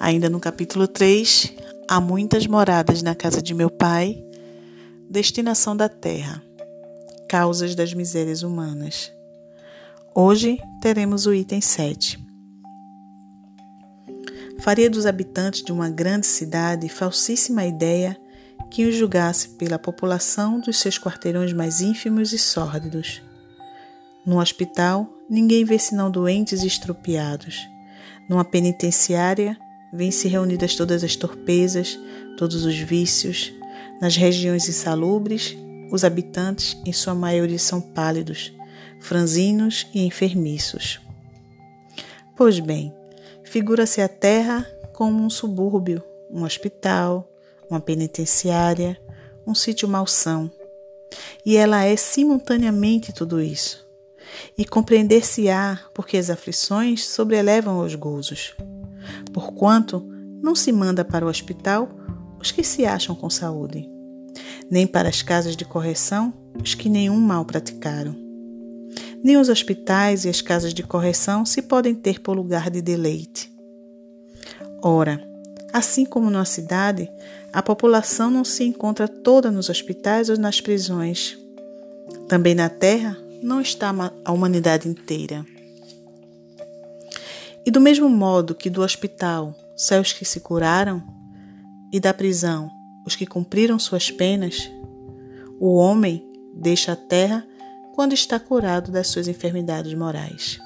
Ainda no capítulo 3, há muitas moradas na casa de meu pai, destinação da terra, causas das misérias humanas. Hoje teremos o item 7. Faria dos habitantes de uma grande cidade falsíssima ideia que os julgasse pela população dos seus quarteirões mais ínfimos e sórdidos. No hospital, ninguém vê senão doentes estropiados. Numa penitenciária, Vêm-se reunidas todas as torpezas, todos os vícios. Nas regiões insalubres, os habitantes, em sua maioria, são pálidos, franzinos e enfermiços. Pois bem, figura-se a terra como um subúrbio, um hospital, uma penitenciária, um sítio malsão. E ela é simultaneamente tudo isso. E compreender-se-á porque as aflições sobrelevam os gozos porquanto não se manda para o hospital os que se acham com saúde, nem para as casas de correção os que nenhum mal praticaram. Nem os hospitais e as casas de correção se podem ter por lugar de deleite. Ora, assim como na cidade, a população não se encontra toda nos hospitais ou nas prisões. Também na terra não está a humanidade inteira. E do mesmo modo que do hospital saem os que se curaram, e da prisão os que cumpriram suas penas, o homem deixa a terra quando está curado das suas enfermidades morais.